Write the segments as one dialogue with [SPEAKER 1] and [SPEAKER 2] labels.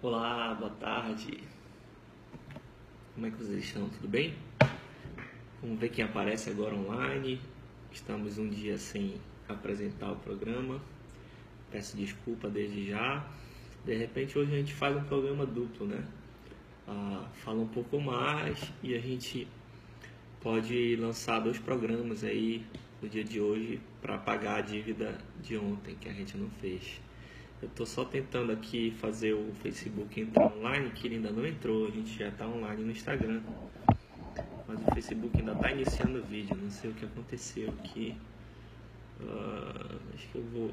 [SPEAKER 1] Olá, boa tarde. Como é que vocês estão? Tudo bem? Vamos ver quem aparece agora online. Estamos um dia sem apresentar o programa. Peço desculpa desde já. De repente hoje a gente faz um programa duplo, né? Ah, fala um pouco mais e a gente pode lançar dois programas aí no dia de hoje para pagar a dívida de ontem que a gente não fez. Eu estou só tentando aqui fazer o Facebook entrar online, que ele ainda não entrou, a gente já está online no Instagram. Mas o Facebook ainda está iniciando o vídeo, não sei o que aconteceu aqui. Uh, acho que eu vou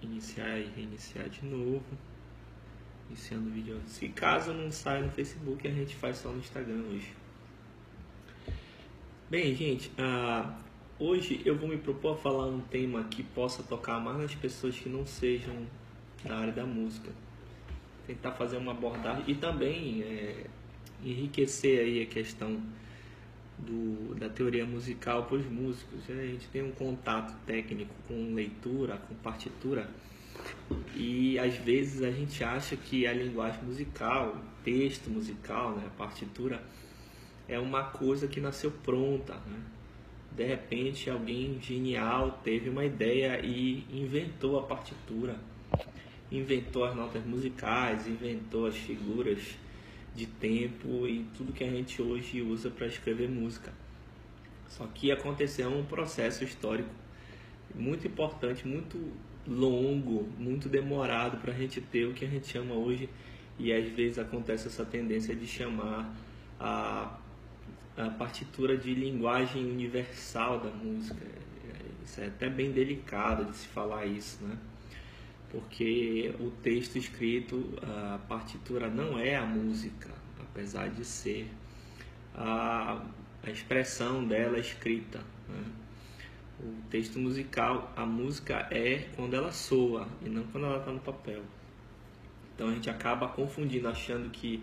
[SPEAKER 1] iniciar e reiniciar de novo. Iniciando o vídeo. Se caso não saia no Facebook, a gente faz só no Instagram hoje. Bem, gente, uh, Hoje eu vou me propor a falar um tema que possa tocar mais nas pessoas que não sejam da área da música. Tentar fazer uma abordagem e também é, enriquecer aí a questão do, da teoria musical para os músicos. A gente tem um contato técnico com leitura, com partitura, e às vezes a gente acha que a linguagem musical, texto musical, né, a partitura, é uma coisa que nasceu pronta. Né? De repente alguém genial teve uma ideia e inventou a partitura, inventou as notas musicais, inventou as figuras de tempo e tudo que a gente hoje usa para escrever música. Só que aconteceu um processo histórico muito importante, muito longo, muito demorado para a gente ter o que a gente chama hoje e às vezes acontece essa tendência de chamar a a partitura de linguagem universal da música. Isso é até bem delicado de se falar isso, né? Porque o texto escrito, a partitura não é a música, apesar de ser a, a expressão dela escrita. Né? O texto musical, a música é quando ela soa e não quando ela está no papel. Então a gente acaba confundindo, achando que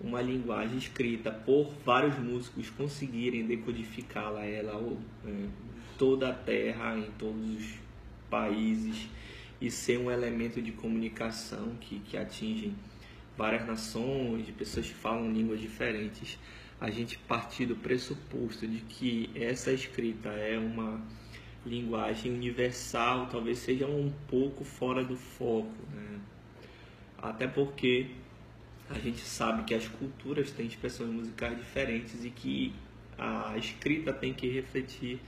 [SPEAKER 1] uma linguagem escrita por vários músicos conseguirem decodificá-la ela é, toda a terra em todos os países e ser um elemento de comunicação que, que atinge várias nações, de pessoas que falam línguas diferentes, a gente partir do pressuposto de que essa escrita é uma linguagem universal, talvez seja um pouco fora do foco, né? até porque a gente sabe que as culturas têm expressões musicais diferentes e que a escrita tem que refletir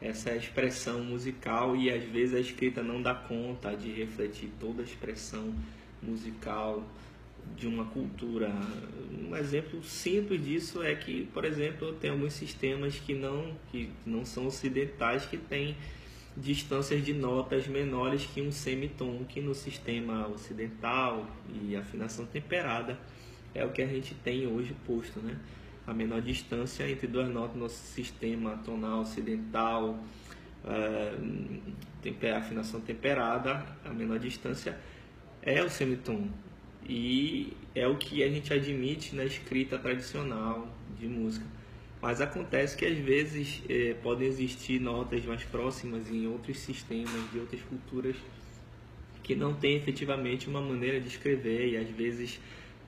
[SPEAKER 1] essa expressão musical e às vezes a escrita não dá conta de refletir toda a expressão musical de uma cultura. Um exemplo simples disso é que, por exemplo, tem alguns sistemas que não, que não são ocidentais que têm distâncias de notas menores que um semitom, que no sistema ocidental e afinação temperada é o que a gente tem hoje posto, né? A menor distância entre duas notas no sistema tonal ocidental, é, afinação temperada, a menor distância é o semitom. E é o que a gente admite na escrita tradicional de música. Mas acontece que às vezes é, podem existir notas mais próximas em outros sistemas, de outras culturas, que não têm efetivamente uma maneira de escrever e às vezes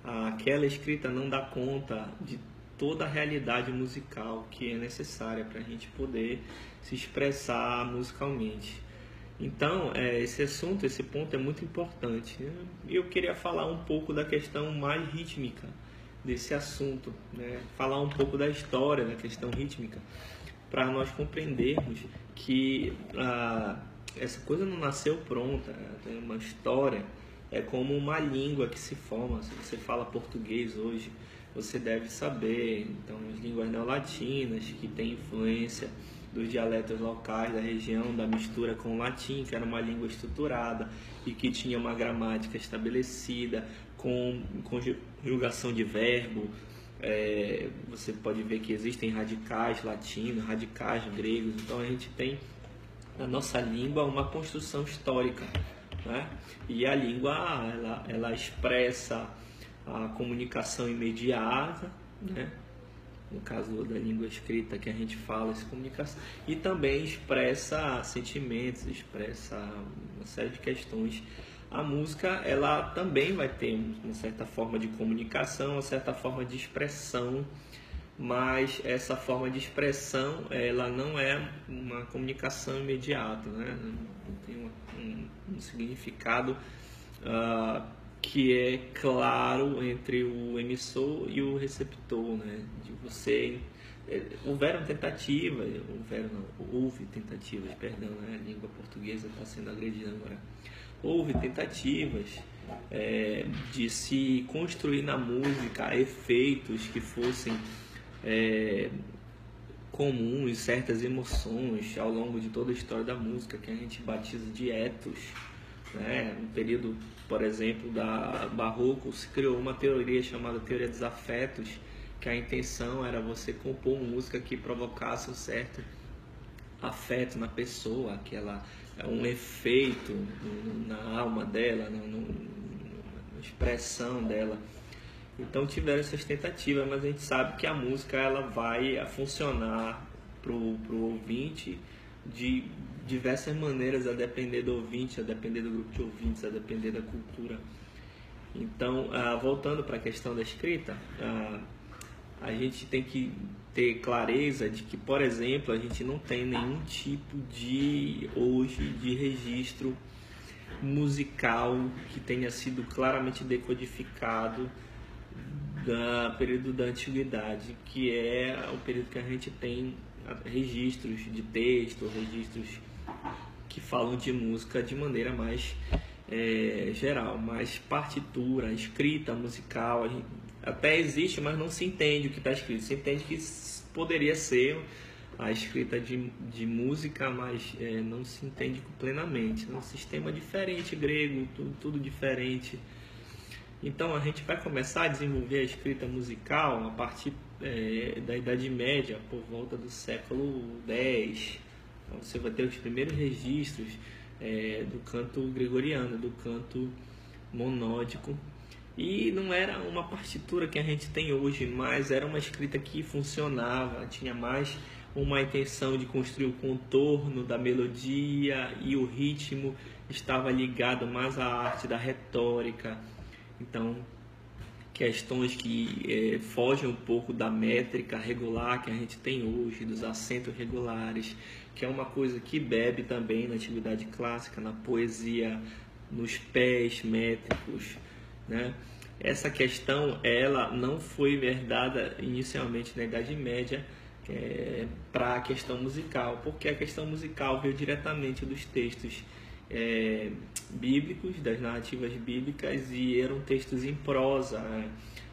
[SPEAKER 1] aquela escrita não dá conta de toda a realidade musical que é necessária para a gente poder se expressar musicalmente. Então, é, esse assunto, esse ponto é muito importante. Eu queria falar um pouco da questão mais rítmica desse assunto, né? falar um pouco da história da questão rítmica, para nós compreendermos que ah, essa coisa não nasceu pronta, né? tem uma história, é como uma língua que se forma. Se você fala português hoje, você deve saber. Então, as línguas neolatinas que têm influência dos dialetos locais da região, da mistura com o latim, que era uma língua estruturada e que tinha uma gramática estabelecida, com conjugação de verbo. É, você pode ver que existem radicais latinos, radicais gregos, então a gente tem na nossa língua uma construção histórica. Né? E a língua ela, ela expressa a comunicação imediata, né? no caso da língua escrita que a gente fala essa comunicação, e também expressa sentimentos, expressa uma série de questões a música ela também vai ter uma certa forma de comunicação, uma certa forma de expressão, mas essa forma de expressão ela não é uma comunicação imediata, né? Não tem um, um, significado uh, que é claro entre o emissor e o receptor, né? De você é, houveram tentativas, houveram não, houve tentativas, perdão, né? a língua portuguesa está sendo agredida agora houve tentativas é, de se construir na música efeitos que fossem é, comuns, certas emoções ao longo de toda a história da música, que a gente batiza de etos. Né? No período, por exemplo, da Barroco, se criou uma teoria chamada Teoria dos Afetos, que a intenção era você compor música que provocasse um certo afeto na pessoa, aquela é um efeito na alma dela, na expressão dela. Então tiveram essas tentativas, mas a gente sabe que a música ela vai funcionar para o ouvinte de diversas maneiras, a depender do ouvinte, a depender do grupo de ouvintes, a depender da cultura. Então, ah, voltando para a questão da escrita, ah, a gente tem que ter clareza de que, por exemplo, a gente não tem nenhum tipo de hoje de registro musical que tenha sido claramente decodificado da período da antiguidade, que é o período que a gente tem registros de texto, registros que falam de música de maneira mais é, geral, mais partitura, escrita musical, até existe, mas não se entende o que está escrito. Se entende que poderia ser a escrita de, de música, mas é, não se entende plenamente. É um sistema diferente, grego, tudo, tudo diferente. Então a gente vai começar a desenvolver a escrita musical a partir é, da Idade Média, por volta do século X. Então você vai ter os primeiros registros é, do canto gregoriano, do canto monódico e não era uma partitura que a gente tem hoje, mas era uma escrita que funcionava, tinha mais uma intenção de construir o contorno da melodia e o ritmo estava ligado mais à arte da retórica. Então, questões que é, fogem um pouco da métrica regular que a gente tem hoje, dos acentos regulares, que é uma coisa que bebe também na atividade clássica, na poesia, nos pés métricos né? Essa questão ela não foi verdade inicialmente na Idade Média é, para a questão musical, porque a questão musical veio diretamente dos textos é, bíblicos, das narrativas bíblicas, e eram textos em prosa. Né?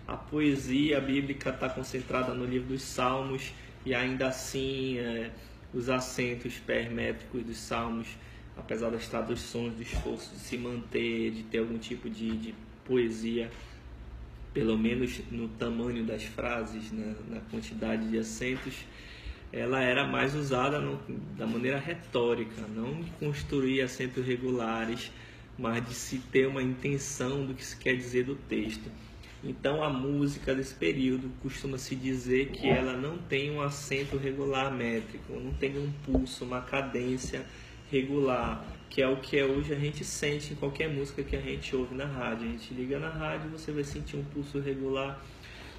[SPEAKER 1] A poesia bíblica está concentrada no livro dos Salmos, e ainda assim é, os acentos permétricos dos Salmos, apesar das traduções, do esforço de se manter, de ter algum tipo de, de poesia, pelo menos no tamanho das frases, na, na quantidade de acentos, ela era mais usada no, da maneira retórica, não de construir acentos regulares, mas de se ter uma intenção do que se quer dizer do texto. Então a música desse período costuma se dizer que ela não tem um acento regular métrico, não tem um pulso, uma cadência regular, que é o que é hoje a gente sente em qualquer música que a gente ouve na rádio. A gente liga na rádio, você vai sentir um pulso regular.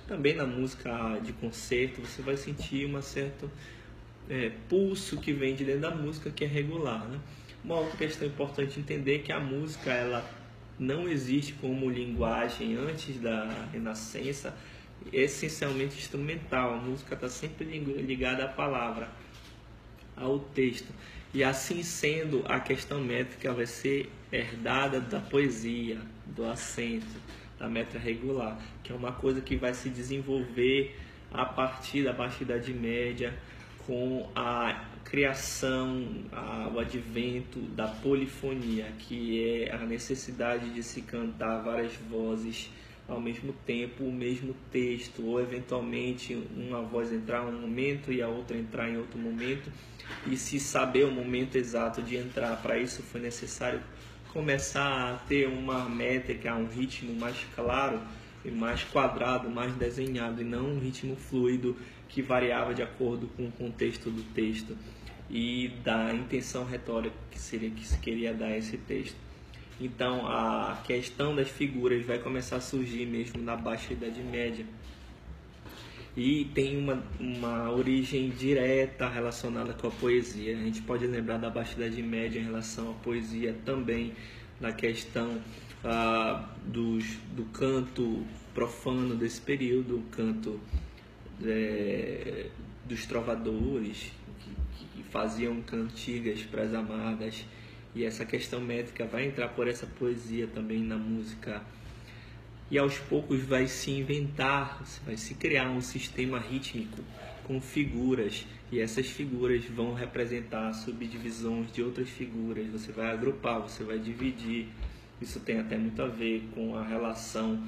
[SPEAKER 1] Também na música de concerto, você vai sentir um certo é, pulso que vem de dentro da música que é regular. Né? Uma outra questão importante entender é que a música ela não existe como linguagem antes da Renascença, essencialmente instrumental. A música está sempre ligada à palavra, ao texto. E assim sendo, a questão métrica vai ser herdada da poesia, do acento, da métrica regular, que é uma coisa que vai se desenvolver a partir da da Idade Média com a criação, a, o advento da polifonia, que é a necessidade de se cantar várias vozes ao mesmo tempo o mesmo texto, ou eventualmente uma voz entrar em um momento e a outra entrar em outro momento, e se saber o momento exato de entrar. Para isso foi necessário começar a ter uma métrica, um ritmo mais claro e mais quadrado, mais desenhado, e não um ritmo fluido que variava de acordo com o contexto do texto e da intenção retórica que seria que se queria dar a esse texto. Então a questão das figuras vai começar a surgir mesmo na Baixa Idade Média. E tem uma, uma origem direta relacionada com a poesia. A gente pode lembrar da Baixa Idade Média em relação à poesia também, na questão ah, dos, do canto profano desse período, o canto é, dos trovadores que, que faziam cantigas para as amadas e essa questão métrica vai entrar por essa poesia também na música e aos poucos vai se inventar, vai se criar um sistema rítmico com figuras e essas figuras vão representar subdivisões de outras figuras. Você vai agrupar, você vai dividir. Isso tem até muito a ver com a relação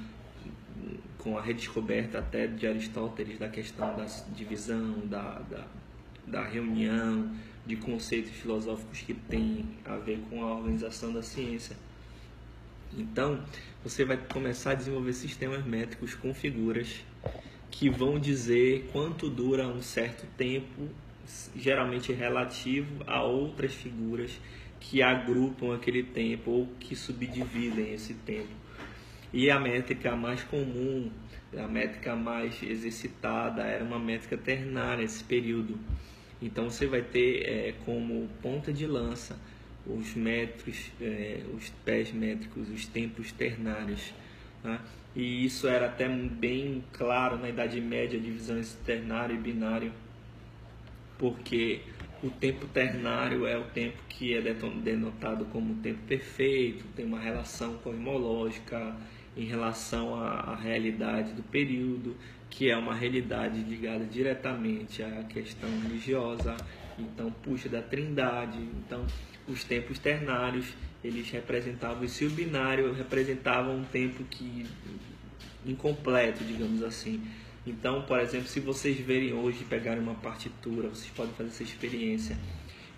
[SPEAKER 1] com a redescoberta até de Aristóteles da questão da divisão, da, da, da reunião, de conceitos filosóficos que têm a ver com a organização da ciência. Então, você vai começar a desenvolver sistemas métricos com figuras que vão dizer quanto dura um certo tempo, geralmente relativo a outras figuras que agrupam aquele tempo ou que subdividem esse tempo. E a métrica mais comum, a métrica mais exercitada, era uma métrica ternária nesse período. Então você vai ter é, como ponta de lança os metros, é, os pés métricos, os tempos ternários. Né? E isso era até bem claro na Idade Média, divisões ternário e binário, porque o tempo ternário é o tempo que é denotado como tempo perfeito, tem uma relação cosmológica em relação à, à realidade do período, que é uma realidade ligada diretamente à questão religiosa, então puxa da trindade, então os tempos ternários eles representavam, se o binário representava um tempo que incompleto, digamos assim. Então, por exemplo, se vocês verem hoje, pegarem uma partitura, vocês podem fazer essa experiência.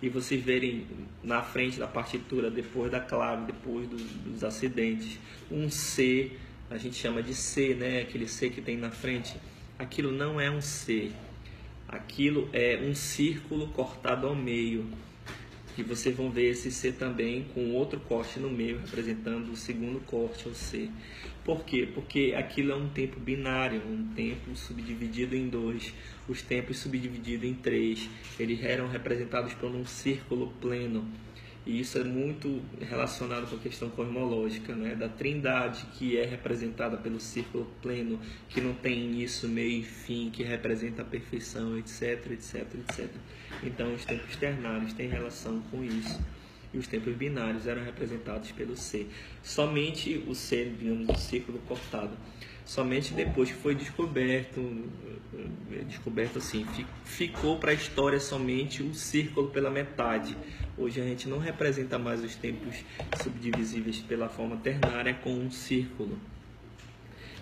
[SPEAKER 1] E vocês verem na frente da partitura, depois da clave, depois do, dos acidentes, um C, a gente chama de C, né? Aquele C que tem na frente. Aquilo não é um C. Aquilo é um círculo cortado ao meio. E vocês vão ver esse C também com outro corte no meio, representando o segundo corte, o C. Por quê? Porque aquilo é um tempo binário, um tempo subdividido em dois. Os tempos subdivididos em três, eles eram representados por um círculo pleno. E isso é muito relacionado com a questão cosmológica, né? da trindade, que é representada pelo círculo pleno, que não tem início, meio e fim, que representa a perfeição, etc, etc, etc. Então, os tempos ternários têm relação com isso. E os tempos binários eram representados pelo C. Somente o C, digamos, o círculo cortado. Somente depois que foi descoberto, descoberto assim, ficou para a história somente o círculo pela metade. Hoje a gente não representa mais os tempos subdivisíveis pela forma ternária com um círculo.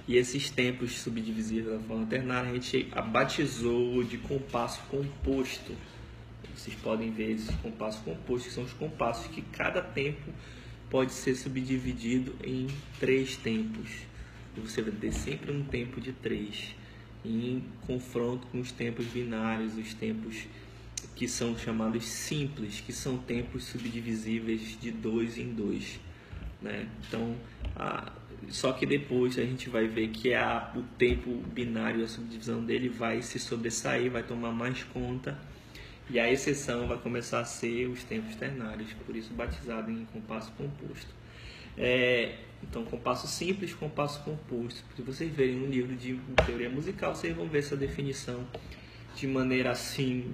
[SPEAKER 1] E esses tempos subdivisíveis pela forma ternária a gente batizou de compasso composto. Vocês podem ver esses compassos compostos, que são os compassos que cada tempo pode ser subdividido em três tempos. Você vai ter sempre um tempo de três, em confronto com os tempos binários, os tempos que são chamados simples, que são tempos subdivisíveis de dois em dois. Né? Então, a, só que depois a gente vai ver que a, o tempo binário, a subdivisão dele vai se sobressair, vai tomar mais conta e a exceção vai começar a ser os tempos ternários, por isso batizado em compasso composto. É, então, compasso simples, compasso composto. Se vocês verem no livro de teoria musical, vocês vão ver essa definição de maneira assim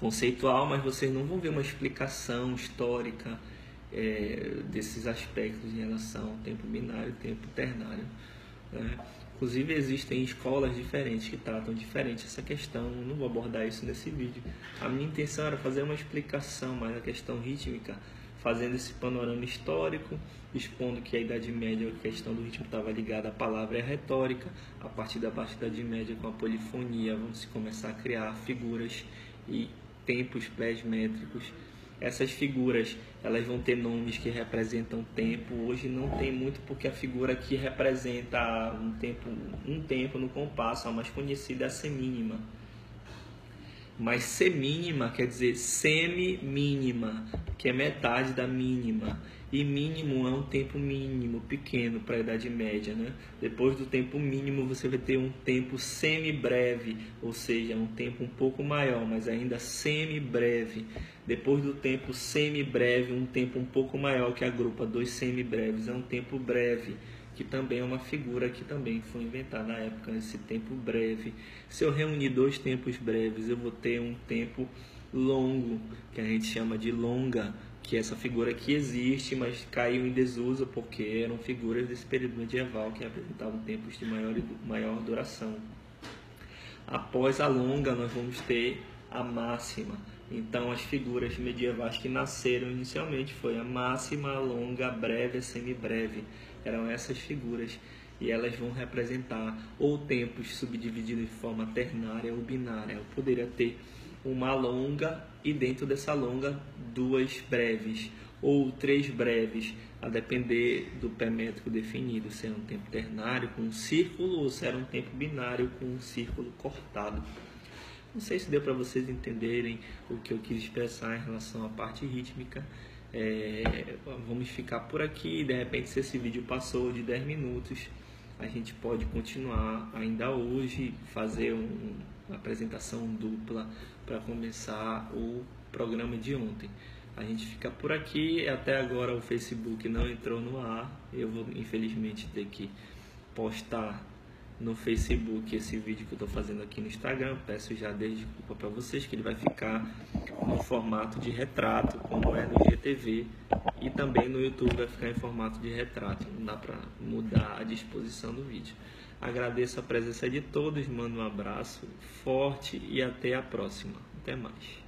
[SPEAKER 1] conceitual, mas vocês não vão ver uma explicação histórica é, desses aspectos em relação ao tempo binário e tempo ternário. Né? Inclusive existem escolas diferentes que tratam diferente essa questão, não vou abordar isso nesse vídeo. A minha intenção era fazer uma explicação mais da questão rítmica, fazendo esse panorama histórico, expondo que a Idade Média, a questão do ritmo estava ligada à palavra e à retórica, a partir da Baixa Idade Média com a polifonia vão se começar a criar figuras e tempos pré-métricos essas figuras elas vão ter nomes que representam tempo. Hoje não tem muito porque a figura que representa um tempo, um tempo no compasso, a mais conhecida é a semínima. Mas semínima quer dizer semi-mínima, que é metade da mínima. E mínimo é um tempo mínimo, pequeno para a Idade Média. Né? Depois do tempo mínimo, você vai ter um tempo semi-breve, ou seja, um tempo um pouco maior, mas ainda semi-breve. Depois do tempo semi-breve, um tempo um pouco maior que agrupa dois semi-breves, é um tempo breve que também é uma figura que também foi inventada na época, nesse tempo breve. Se eu reunir dois tempos breves, eu vou ter um tempo longo, que a gente chama de longa, que essa figura que existe, mas caiu em desuso porque eram figuras desse período medieval que apresentavam tempos de maior, maior duração. Após a longa, nós vamos ter a máxima. Então, as figuras medievais que nasceram inicialmente foi a máxima, a longa, a breve, a semibreve. Eram essas figuras e elas vão representar ou tempos subdivididos de forma ternária ou binária. Eu poderia ter uma longa e dentro dessa longa duas breves ou três breves, a depender do pé métrico definido, se era um tempo ternário com um círculo ou se era um tempo binário com um círculo cortado. Não sei se deu para vocês entenderem o que eu quis expressar em relação à parte rítmica. É, vamos ficar por aqui. De repente, se esse vídeo passou de 10 minutos, a gente pode continuar ainda hoje, fazer um, uma apresentação dupla para começar o programa de ontem. A gente fica por aqui. Até agora o Facebook não entrou no ar. Eu vou, infelizmente, ter que postar no Facebook esse vídeo que eu estou fazendo aqui no Instagram. Peço já desde desculpa para vocês que ele vai ficar no formato de retrato, como é no GTV, e também no YouTube vai ficar em formato de retrato. Não dá para mudar a disposição do vídeo. Agradeço a presença de todos, mando um abraço forte e até a próxima. Até mais.